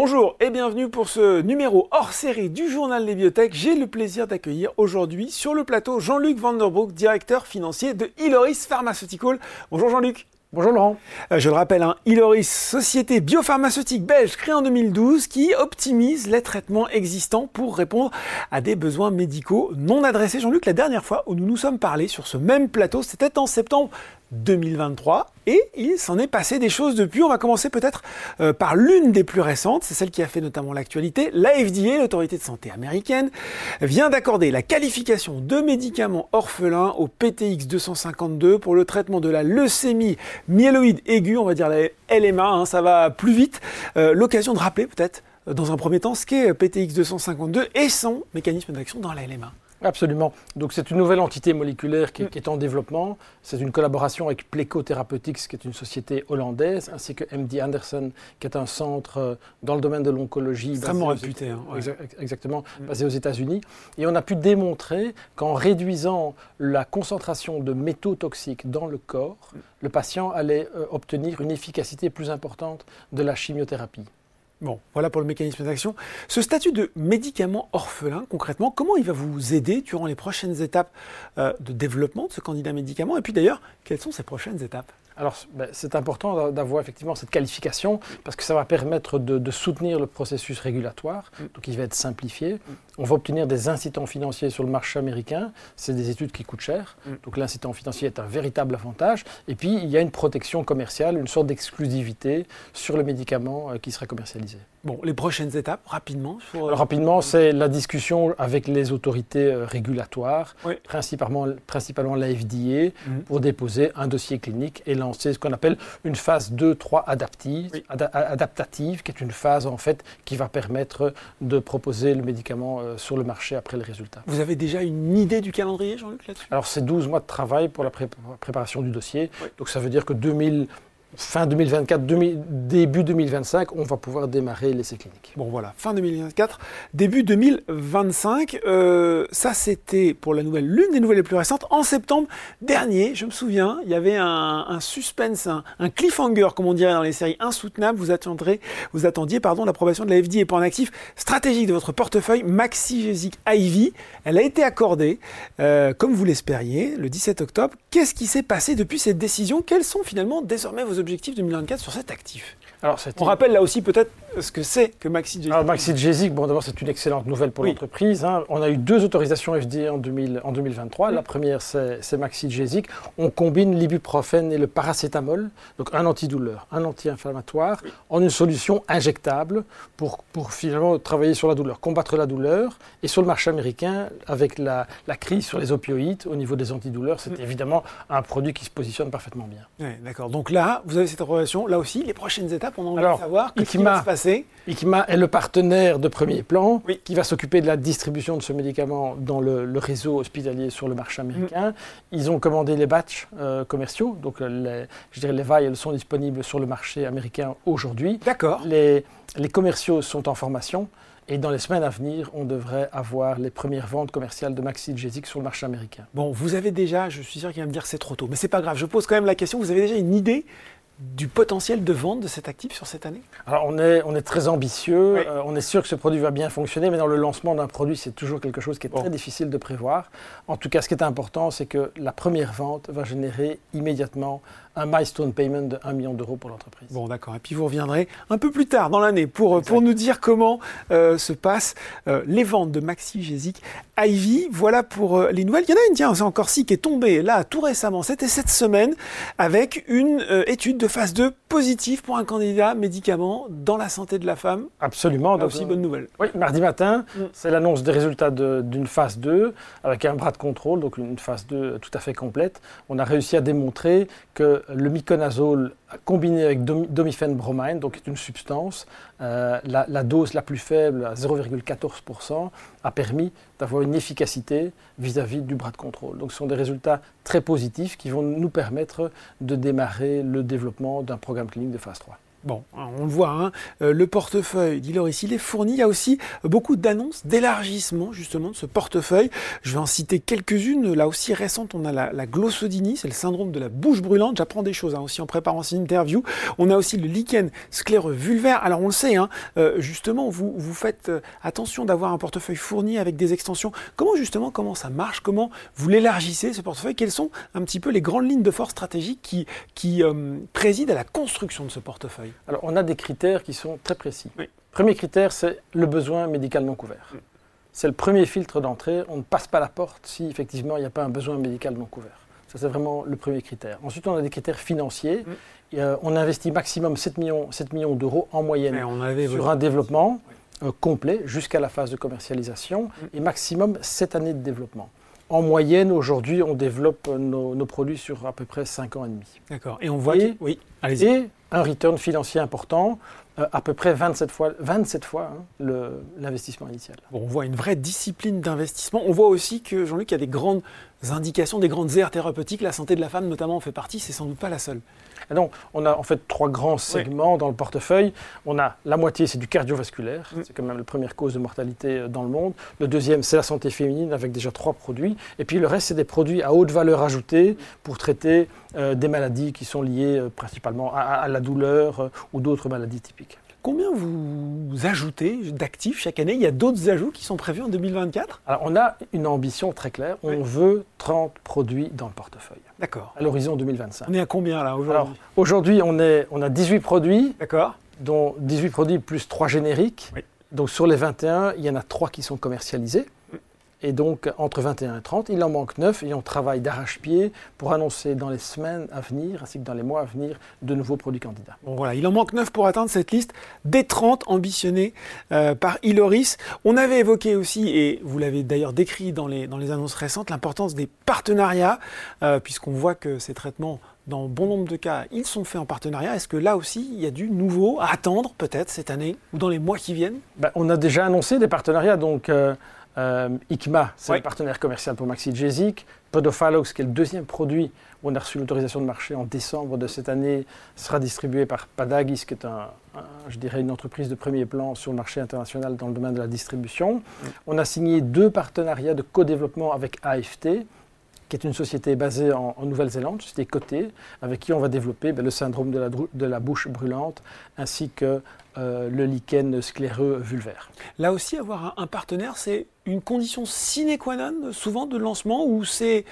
Bonjour et bienvenue pour ce numéro hors série du journal des biotech. J'ai le plaisir d'accueillir aujourd'hui sur le plateau Jean-Luc Vanderbroek, directeur financier de Iloris Pharmaceutical. Bonjour Jean-Luc. Bonjour Laurent. Euh, je le rappelle, hein, Iloris, société biopharmaceutique belge créée en 2012 qui optimise les traitements existants pour répondre à des besoins médicaux non adressés. Jean-Luc, la dernière fois où nous nous sommes parlé sur ce même plateau, c'était en septembre 2023 et il s'en est passé des choses depuis. On va commencer peut-être euh, par l'une des plus récentes, c'est celle qui a fait notamment l'actualité. La FDA, l'autorité de santé américaine, vient d'accorder la qualification de médicaments orphelins au PTX 252 pour le traitement de la leucémie myéloïde aiguë, on va dire la LMA, hein, ça va plus vite. Euh, l'occasion de rappeler peut-être euh, dans un premier temps ce qu'est PTX 252 et son mécanisme d'action dans la LMA. Absolument. Donc c'est une nouvelle entité moléculaire qui, est en développement. C'est une collaboration avec Pleco Therapeutics, qui est une société hollandaise, ainsi que MD Anderson, qui est un centre euh, dans le domaine de l'oncologie. Extrêmement réputé. Hein, exactement, mm. basé aux États-Unis. Et on a pu démontrer qu'en réduisant la concentration de métaux toxiques dans le corps, mm. le patient allait euh, obtenir une efficacité plus importante de la chimiothérapie. Bon, voilà pour le mécanisme d'action. Ce statut de médicament orphelin, concrètement, comment il va vous aider durant les prochaines étapes euh, de développement de ce candidat médicament? Et puis d'ailleurs, quelles sont ces prochaines étapes? Alors, ben, c'est important d'avoir effectivement cette qualification parce que ça va permettre de, soutenir le processus régulatoire, mm. donc il va être simplifié. On va obtenir des incitants financiers sur le marché américain. C'est des études qui coûtent cher, mm. donc l'incitant financier est un véritable avantage. Et puis, il y a une protection commerciale, une sorte d'exclusivité sur le médicament euh, qui sera commercialisé. Bon, les prochaines étapes, rapidement euh, Rapidement, c'est la discussion avec les autorités euh, régulatoires, principalement, principalement la FDA, mhm. pour déposer un dossier clinique et lancer ce qu'on appelle une phase 2-3 adaptive, adaptative, qui est une phase en fait qui va permettre de proposer le médicament euh, sur le marché après les résultats. Vous avez déjà une idée du calendrier, Jean-Luc, là-dessus? Alors, c'est 12 mois de travail pour la préparation du dossier. Donc, ça veut dire que 2000 fin 2024, début 2025, on va pouvoir démarrer l'essai clinique. Bon voilà, fin 2024, début 2025. Euh, ça c'était pour la nouvelle, l'une des nouvelles les plus récentes. En septembre dernier, je me souviens, il y avait un, suspense, un, cliffhanger, comme on dirait dans les séries, insoutenable. Vous attendrez, vous attendiez pardon l'approbation de la FDA pour un actif stratégique de votre portefeuille, Maxigesic Ivy. Elle a été accordée, euh, comme vous l'espériez, le 17 octobre. Qu'est-ce qui s'est passé depuis cette décision? Quels sont finalement désormais vos objectifs 2024 sur cet actif. Alors, On rappelle là aussi peut-être ce que c'est que Maxi Alors Maxi bon d'abord c'est une excellente nouvelle pour l'entreprise. Hein. On a eu deux autorisations FDA en, 2000, en 2023. La première c'est Maxi On combine l'ibuprofène et le paracétamol, donc un antidouleur, un anti-inflammatoire, en une solution injectable pour, pour finalement travailler sur la douleur, combattre la douleur. Et sur le marché américain, avec la, la crise sur les opioïdes au niveau des antidouleurs, c'est mm. évidemment un produit qui se positionne parfaitement bien. D'accord. Donc là, vous avez cette relation. Là aussi, les prochaines étapes on a envie de savoir qu'est-ce qui va se passer. Ikima est le partenaire de premier plan qui va s'occuper de la distribution de ce médicament dans le, réseau hospitalier sur le marché américain. Mm. Ils ont commandé les batchs euh, commerciaux, donc euh, les, je dirais les vials sont disponibles sur le marché américain aujourd'hui. D'accord. Les, les commerciaux sont en formation. Et dans les semaines à venir, on devrait avoir les premières ventes commerciales de Maxi sur le marché américain. Bon, vous avez déjà, je suis sûr qu'il va me dire que c'est trop tôt, mais c'est pas grave, je pose quand même la question, vous avez déjà une idée du potentiel de vente de cet actif sur cette année? Alors on est, on est très ambitieux, euh, on est sûr que ce produit va bien fonctionner, mais dans le lancement d'un produit, c'est toujours quelque chose qui est très difficile de prévoir. En tout cas, ce qui est important, c'est que la première vente va générer immédiatement un milestone payment de 1 million d'euros pour l'entreprise. Bon, d'accord. Et puis vous reviendrez un peu plus tard dans l'année pour, pour nous dire comment euh, se passent euh, les ventes de Maxi Gésic Ivy. Voilà pour les nouvelles. Il y en a une, tiens, c'est encore si, qui est tombée là tout récemment. C'était cette semaine avec une étude de phase 2 positive pour un candidat médicament dans la santé de la femme. Absolument. Là aussi, bonne nouvelle. Oui, mardi matin, mm. c'est l'annonce des résultats d'une phase 2 avec un bras de contrôle, donc une phase 2 tout à fait complète. On a réussi à démontrer que le miconazole combiné avec domifène bromine, donc est une substance, euh, la, dose la plus faible, à 0,14%, a permis d'avoir une efficacité vis-à-vis du bras de contrôle. Donc ce sont des résultats très positifs qui vont nous permettre de démarrer le développement d'un programme clinique de phase 3. Bon, on le voit, hein, euh, le portefeuille d'Iloris, il est fourni. Il y a aussi beaucoup d'annonces d'élargissement justement de ce portefeuille. Je vais en citer quelques-unes. Là aussi récentes, on a la, glossodini, c'est le syndrome de la bouche brûlante. J'apprends des choses hein, aussi en préparant cette interview. On a aussi le lichen scléreux vulvaire. Alors on le sait, hein, euh, justement, vous, vous faites euh, attention d'avoir un portefeuille fourni avec des extensions. Comment justement, comment ça marche? Comment vous l'élargissez ce portefeuille? Quelles sont un petit peu les grandes lignes de force stratégiques qui, qui président à la construction de ce portefeuille? Alors, on a des critères qui sont très précis. Premier critère, c'est le besoin médical non couvert. C'est le premier filtre d'entrée. On ne passe pas la porte si effectivement il n'y a pas un besoin médical non couvert. Ça, c'est vraiment le premier critère. Ensuite, on a des critères financiers. on investit maximum 7 millions, 7 millions d'euros en moyenne sur un développement euh, complet jusqu'à la phase de commercialisation et maximum 7 années de développement. En moyenne, aujourd'hui, on développe nos, produits sur à peu près 5 ans et demi. D'accord. Et on voit oui, allez-y un return financier important, euh, à peu près 27 fois, 27 fois hein, l'investissement initial. on voit une vraie discipline d'investissement. On voit aussi que, Jean-Luc, il y a des grandes indications, des grandes aires thérapeutiques. La santé de la femme, notamment, en fait partie. C'est sans doute pas la seule. non, on a en fait trois grands segments dans le portefeuille. On a la moitié, c'est du cardiovasculaire. Mm. C'est quand même la première cause de mortalité euh, dans le monde. Le deuxième, c'est la santé féminine avec déjà trois produits. Et puis le reste, c'est des produits à haute valeur ajoutée pour traiter euh, des maladies qui sont liées principalement à la douleur ou d'autres maladies typiques. Combien vous ajoutez d'actifs chaque année? Il y a d'autres ajouts qui sont prévus en 2024 Alors, on a une ambition très claire. On veut 30 produits dans le portefeuille. D'accord. À l'horizon 2025. On est à combien là aujourd'hui? Aujourd'hui, on, on a 18 produits. D'accord. Dont 18 produits plus 3 génériques. Donc sur les 21, il y en a 3 qui sont commercialisés. Et donc, entre 21 et 30, il en manque 9 et on travaille d'arrache-pied pour annoncer dans les semaines à venir, ainsi que dans les mois à venir, de nouveaux produits candidats. Bon, voilà, il en manque 9 pour atteindre cette liste des 30 ambitionnés euh, par Iloris. On avait évoqué aussi, et vous l'avez d'ailleurs décrit dans les, dans les annonces récentes, l'importance des partenariats, euh, puisqu'on voit que ces traitements dans bon nombre de cas, ils sont faits en partenariat. Est-ce que là aussi, il y a du nouveau à attendre peut-être cette année ou dans les mois qui viennent? Ben, On a déjà annoncé des partenariats, donc euh, euh, ICMA, c'est le partenaire commercial pour Maxigesic. Podophalox, qui est le deuxième produit où on a reçu l'autorisation de marché en décembre de cette année, sera distribué par Padagis, qui est un, je dirais une entreprise de premier plan sur le marché international dans le domaine de la distribution. Mm. On a signé deux partenariats de co-développement avec AFT, qui est une société basée en, Nouvelle-Zélande, société cotée, avec qui on va développer ben, le syndrome de la, de la, bouche brûlante, ainsi que euh, le lichen scléreux vulvaire. Là aussi, avoir un, partenaire, c'est une condition sine qua non, souvent, de lancement, ou c'est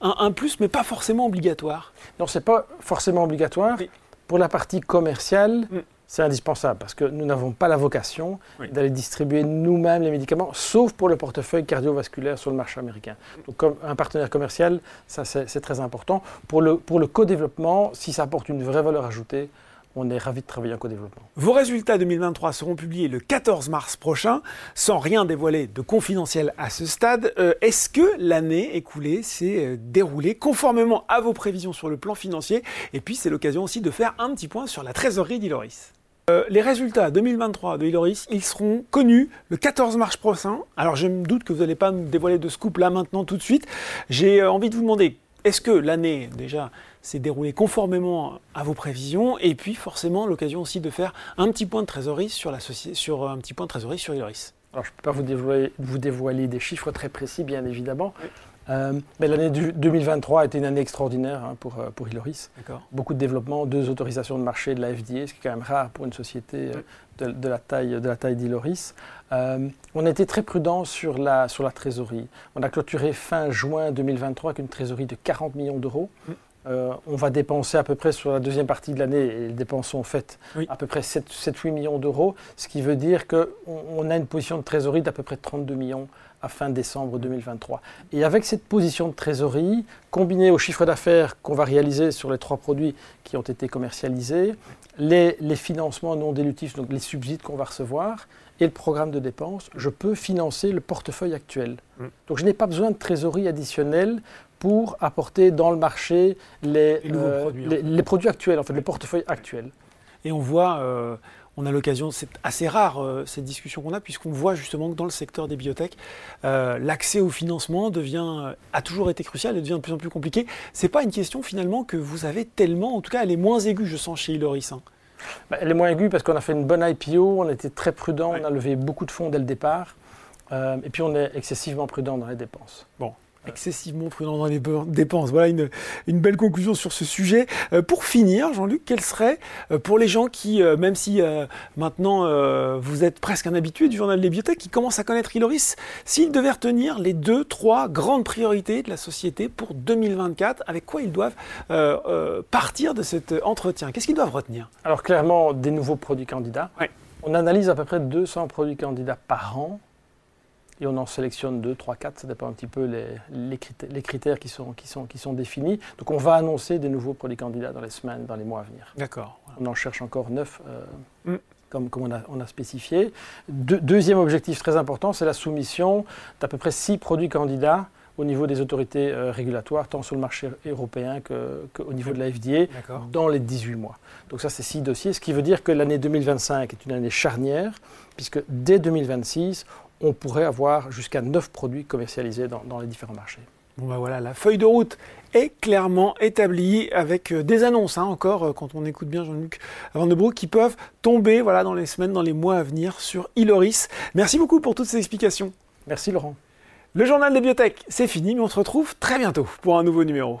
un, plus, mais pas forcément obligatoire? Non, c'est pas forcément obligatoire. Pour la partie commerciale, mm c'est indispensable parce que nous n'avons pas la vocation d'aller distribuer nous-mêmes les médicaments, sauf pour le portefeuille cardiovasculaire sur le marché américain. Donc, comme un partenaire commercial, ça c'est très important. Pour le, pour le co-développement, si ça apporte une vraie valeur ajoutée, on est ravi de travailler en co-développement. Vos résultats 2023 seront publiés le 14 mars prochain, sans rien dévoiler de confidentiel à ce stade. Euh, est-ce que l'année écoulée s'est euh, déroulée conformément à vos prévisions sur le plan financier? Et puis c'est l'occasion aussi de faire un petit point sur la trésorerie d'Iloris. Euh, les résultats 2023 de Iloris, ils seront connus le 14 mars prochain. Alors je me doute que vous n'allez pas me dévoiler de scoop là maintenant tout de suite. J'ai euh, envie de vous demander, est-ce que l'année déjà s'est déroulée conformément à vos prévisions? Et puis forcément l'occasion aussi de faire un petit point de trésorerie sur, la sur un petit point de trésorerie sur Iloris. Alors je ne peux pas vous dévoiler, vous dévoiler, des chiffres très précis bien évidemment. Euh, mais l'année 2023 a été une année extraordinaire hein, pour, euh, pour Iloris. Beaucoup de développement, deux autorisations de marché de la FDA, ce qui est quand même rare pour une société euh, de, la taille de la taille d'Iloris. on a été très prudent sur la, sur la trésorerie. On a clôturé fin juin 2023 avec une trésorerie de 40 millions d'euros. On va dépenser à peu près sur la deuxième partie de l'année, et les dépenses sont faites, à peu près 7-8 millions d'euros, ce qui veut dire qu'on on a une position de trésorerie d'à peu près 32 millions à fin décembre 2023. Et avec cette position de trésorerie, combinée au chiffre d'affaires qu'on va réaliser sur les trois produits qui ont été commercialisés, les, financements non dilutifs, donc les subsides qu'on va recevoir, et le programme de dépenses, je peux financer le portefeuille actuel. Mm. Donc je n'ai pas besoin de trésorerie additionnelle pour apporter dans le marché les, les, euh, produits, hein. les, produits, actuels, en fait, le portefeuille actuel. Et on voit, euh, on a l'occasion, c'est assez rare euh, cette discussion qu'on a, puisqu'on voit justement que dans le secteur des biotech, euh, l'accès au financement devient, euh, a toujours été crucial et devient de plus en plus compliqué. C'est pas une question finalement que vous avez tellement, en tout cas elle est moins aiguë, je sens, chez Iloris. Hein. bah, Elle est moins aiguë parce qu'on a fait une bonne IPO, on était très prudent, on a levé beaucoup de fonds dès le départ. Et puis on est excessivement prudent dans les dépenses. Bon, excessivement prudent dans les dépenses. Voilà une, une belle conclusion sur ce sujet. Euh, pour finir, Jean-Luc, quel serait euh, pour les gens qui, euh, même si maintenant vous êtes presque un habitué du journal des bibliothèques, qui commencent à connaître Iloris, s'ils devaient retenir les deux, trois grandes priorités de la société pour 2024, avec quoi ils doivent partir de cet entretien? Qu'est-ce qu'ils doivent retenir? Alors clairement, des nouveaux produits candidats. On analyse à peu près 200 produits candidats par an et on en sélectionne 2, 3, 4, ça dépend un petit peu les, les, critères, qui, sont, qui, sont, qui sont définis. Donc on va annoncer des nouveaux produits candidats dans les semaines, dans les mois à venir. D'accord. On en cherche encore 9. Euh, mm. Comme, comme on, a, on, a, spécifié. deuxième objectif très important, c'est la soumission d'à peu près 6 produits candidats au niveau des autorités euh, régulatoires, tant sur le marché européen qu'au niveau de la FDA, dans les 18 mois. Donc ça, c'est six dossiers, ce qui veut dire que l'année 2025 est une année charnière, puisque dès 2026, on pourrait avoir jusqu'à 9 produits commercialisés dans, les différents marchés. Bon ben voilà, la feuille de route est clairement établie avec euh, des annonces, hein, encore euh, quand on écoute bien Jean-Luc Van de qui peuvent tomber voilà, dans les semaines, dans les mois à venir sur Iloris. Merci beaucoup pour toutes ces explications. Merci Laurent. Le journal des bibliothèques, c'est fini, mais on se retrouve très bientôt pour un nouveau numéro.